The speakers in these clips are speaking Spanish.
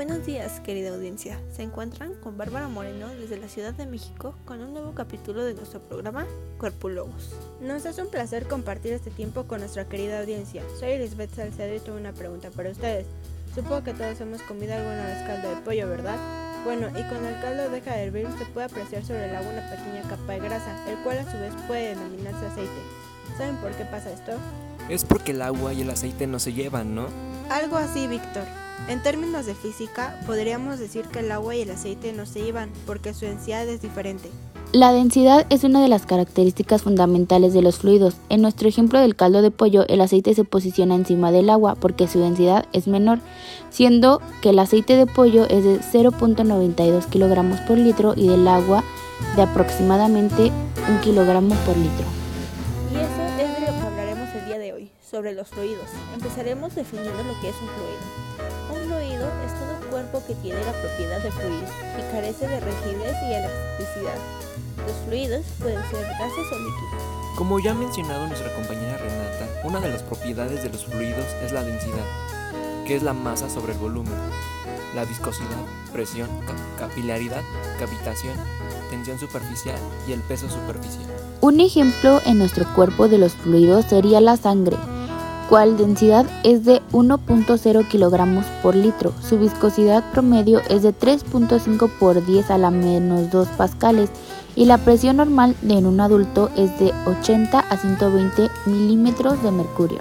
Buenos días, querida audiencia. Se encuentran con Bárbara Moreno desde la Ciudad de México con un nuevo capítulo de nuestro programa Cuerpo Lobos. Nos es un placer compartir este tiempo con nuestra querida audiencia. Soy Elizabeth Salcedo y tengo una pregunta para ustedes. Supongo que todos hemos comido alguna vez caldo de pollo, ¿verdad? Bueno, y cuando el caldo deja de hervir se puede apreciar sobre el agua una pequeña capa de grasa, el cual a su vez puede denominarse aceite. ¿Saben por qué pasa esto? Es porque el agua y el aceite no se llevan, ¿no? Algo así, Víctor. En términos de física, podríamos decir que el agua y el aceite no se llevan porque su densidad es diferente. La densidad es una de las características fundamentales de los fluidos. En nuestro ejemplo del caldo de pollo, el aceite se posiciona encima del agua porque su densidad es menor, siendo que el aceite de pollo es de 0.92 kilogramos por litro y del agua de aproximadamente 1 kilogramo por litro. Y eso es de lo que hablaremos el día de hoy, sobre los fluidos. Empezaremos definiendo lo que es un fluido. Cuerpo que tiene la propiedad de fluir y carece de rigidez y elasticidad. Los fluidos pueden ser gases o líquidos. Como ya ha mencionado nuestra compañera Renata, una de las propiedades de los fluidos es la densidad, que es la masa sobre el volumen, la viscosidad, presión, ca- capilaridad, cavitación, tensión superficial y el peso superficial. Un ejemplo en nuestro cuerpo de los fluidos sería la sangre, cual densidad es de 1.0 kilogramos por litro. Su viscosidad promedio es de 3.5 por 10 a la menos 2 pascales y la presión normal en un adulto es de 80 a 120 milímetros de mercurio.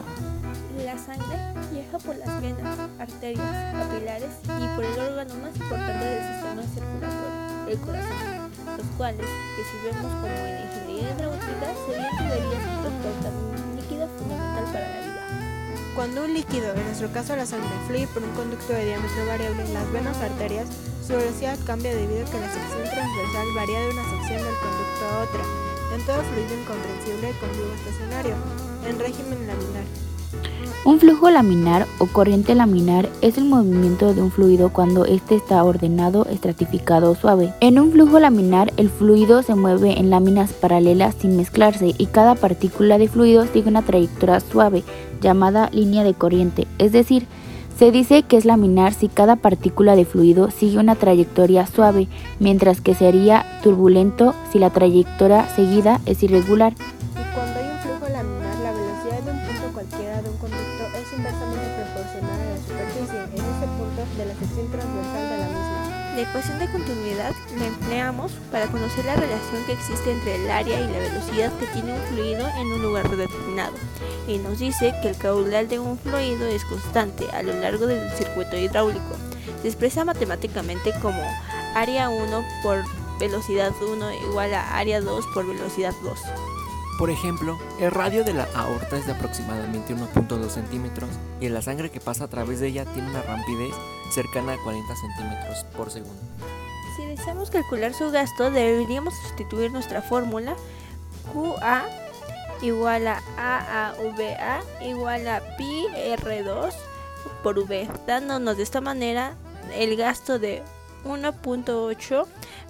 La sangre viaja por las venas, arterias, capilares y por el órgano más importante del sistema circulatorio, el corazón, los cuales, que si vemos como en ingeniería hidráulica, serían tuberías que transportan un líquido fundamental para la vida. Cuando un líquido, en nuestro caso la sangre, fluye por un conducto de diámetro variable en las venas arterias, su velocidad cambia debido a que la sección transversal varía de una sección del conducto a otra. En todo fluido incomprensible con flujo estacionario, en régimen laminar. Un flujo laminar o corriente laminar es el movimiento de un fluido cuando éste está ordenado, estratificado o suave. En un flujo laminar, el fluido se mueve en láminas paralelas sin mezclarse y cada partícula de fluido sigue una trayectoria suave, llamada línea de corriente. Es decir, se dice que es laminar si cada partícula de fluido sigue una trayectoria suave, mientras que sería turbulento si la trayectoria seguida es irregular. Punto de la sección transversal de la misma. La ecuación de continuidad la empleamos para conocer la relación que existe entre el área y la velocidad que tiene un fluido en un lugar determinado. Y nos dice que el caudal de un fluido es constante a lo largo del circuito hidráulico. Se expresa matemáticamente como área 1 por velocidad 1 igual a área 2 por velocidad 2. Por ejemplo, el radio de la aorta es de aproximadamente 1.2 centímetros y la sangre que pasa a través de ella tiene una rapidez cercana a 40 centímetros por segundo. Si deseamos calcular su gasto, deberíamos sustituir nuestra fórmula QA igual a AAVA igual a pi R2 por V, dándonos de esta manera el gasto de 1.8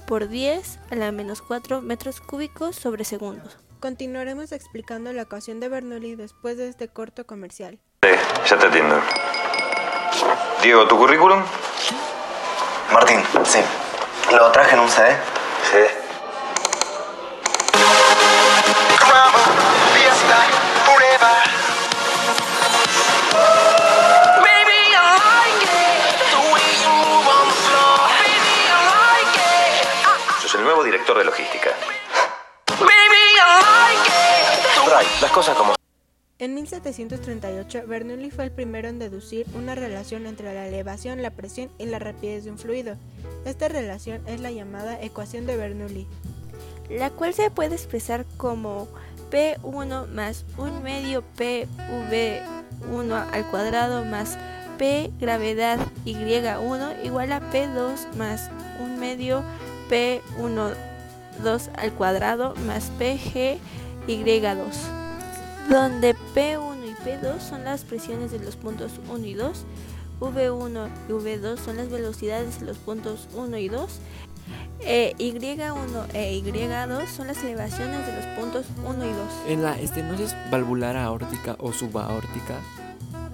por 10 a la menos 4 metros cúbicos sobre segundos. Continuaremos explicando la ecuación de Bernoulli después de este corto comercial. Sí, ya te atiendo. Diego, ¿tu currículum? Martín, sí. Lo traje en un CD. Sí. Sos el nuevo director de logística. Las cosas como En 1738, Bernoulli fue el primero en deducir una relación entre la elevación, la presión y la rapidez de un fluido. Esta relación es la llamada ecuación de Bernoulli. la cual se puede expresar como P1 más un medio PV1 al cuadrado más P gravedad Y1 igual a P2 más un medio P1 2 al cuadrado más PG Y2 donde P1 y P2 son las presiones de los puntos 1 y 2 V1 y V2 son las velocidades de los puntos 1 y 2 e Y1 e Y2 son las elevaciones de los puntos 1 y 2. En la estenosis valvular aórtica o subaórtica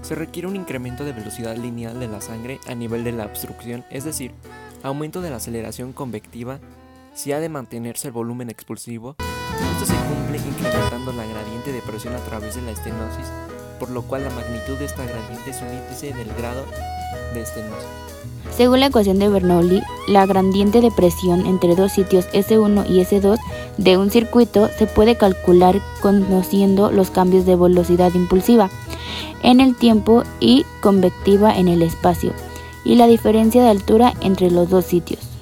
Se requiere un incremento de velocidad lineal de la sangre a nivel de la obstrucción, es decir, aumento de la aceleración convectiva si ha de mantenerse el volumen expulsivo. Esto se cumple incrementando la gradiente de presión a través de la estenosis, por lo cual la magnitud de esta gradiente es un índice del grado de estenosis. Según la ecuación de Bernoulli, la gradiente de presión entre dos sitios S1 y S2 de un circuito se puede calcular conociendo los cambios de velocidad impulsiva en el tiempo y convectiva en el espacio y la diferencia de altura entre los dos sitios.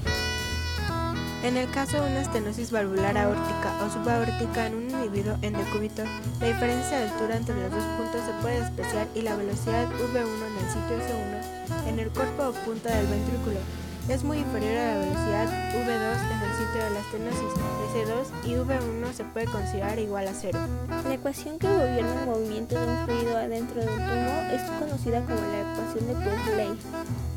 En el caso de una estenosis valvular aórtica o subaórtica en un individuo en decúbito, la diferencia de altura entre los dos puntos se puede despreciar y la velocidad V1 en el sitio S1 en el cuerpo o punta del ventrículo es muy inferior a la velocidad V2 en el sitio de la estenosis S2 y V1 se puede considerar igual a cero. La ecuación que gobierna el movimiento de un fluido adentro de un tubo es conocida como la ecuación de Purley.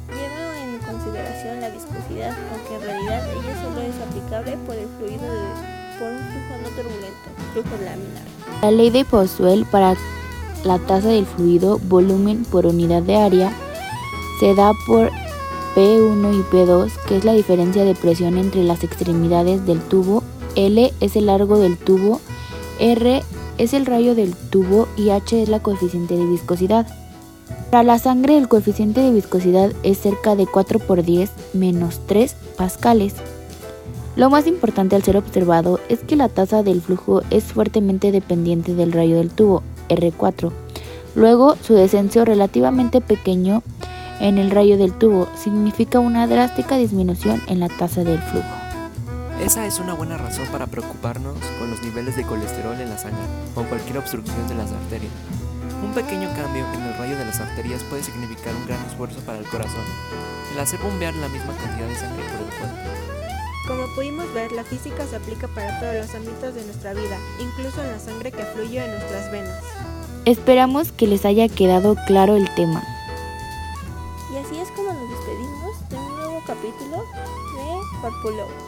Lleva consideración la viscosidad, aunque en realidad ella solo es aplicable por el fluido de, por un flujo no turbulento, flujo laminar. La ley de Poiseuille para la tasa del fluido volumen por unidad de área se da por P1 y P2, que es la diferencia de presión entre las extremidades del tubo, L es el largo del tubo, R es el rayo del tubo y H es la coeficiente de viscosidad. Para la sangre el coeficiente de viscosidad es cerca de 4 por 10 menos 3 pascales. Lo más importante al ser observado es que la tasa del flujo es fuertemente dependiente del rayo del tubo, R4. Luego, su descenso relativamente pequeño en el rayo del tubo significa una drástica disminución en la tasa del flujo. Esa es una buena razón para preocuparnos con los niveles de colesterol en la sangre o cualquier obstrucción de las arterias. Un pequeño cambio en el rayo de las arterias puede significar un gran esfuerzo para el corazón, el hacer bombear la misma cantidad de sangre por el cuerpo. Como pudimos ver, la física se aplica para todos los ámbitos de nuestra vida, incluso en la sangre que fluye en nuestras venas. Esperamos que les haya quedado claro el tema. Y así es como nos despedimos de un nuevo capítulo de Corpulous.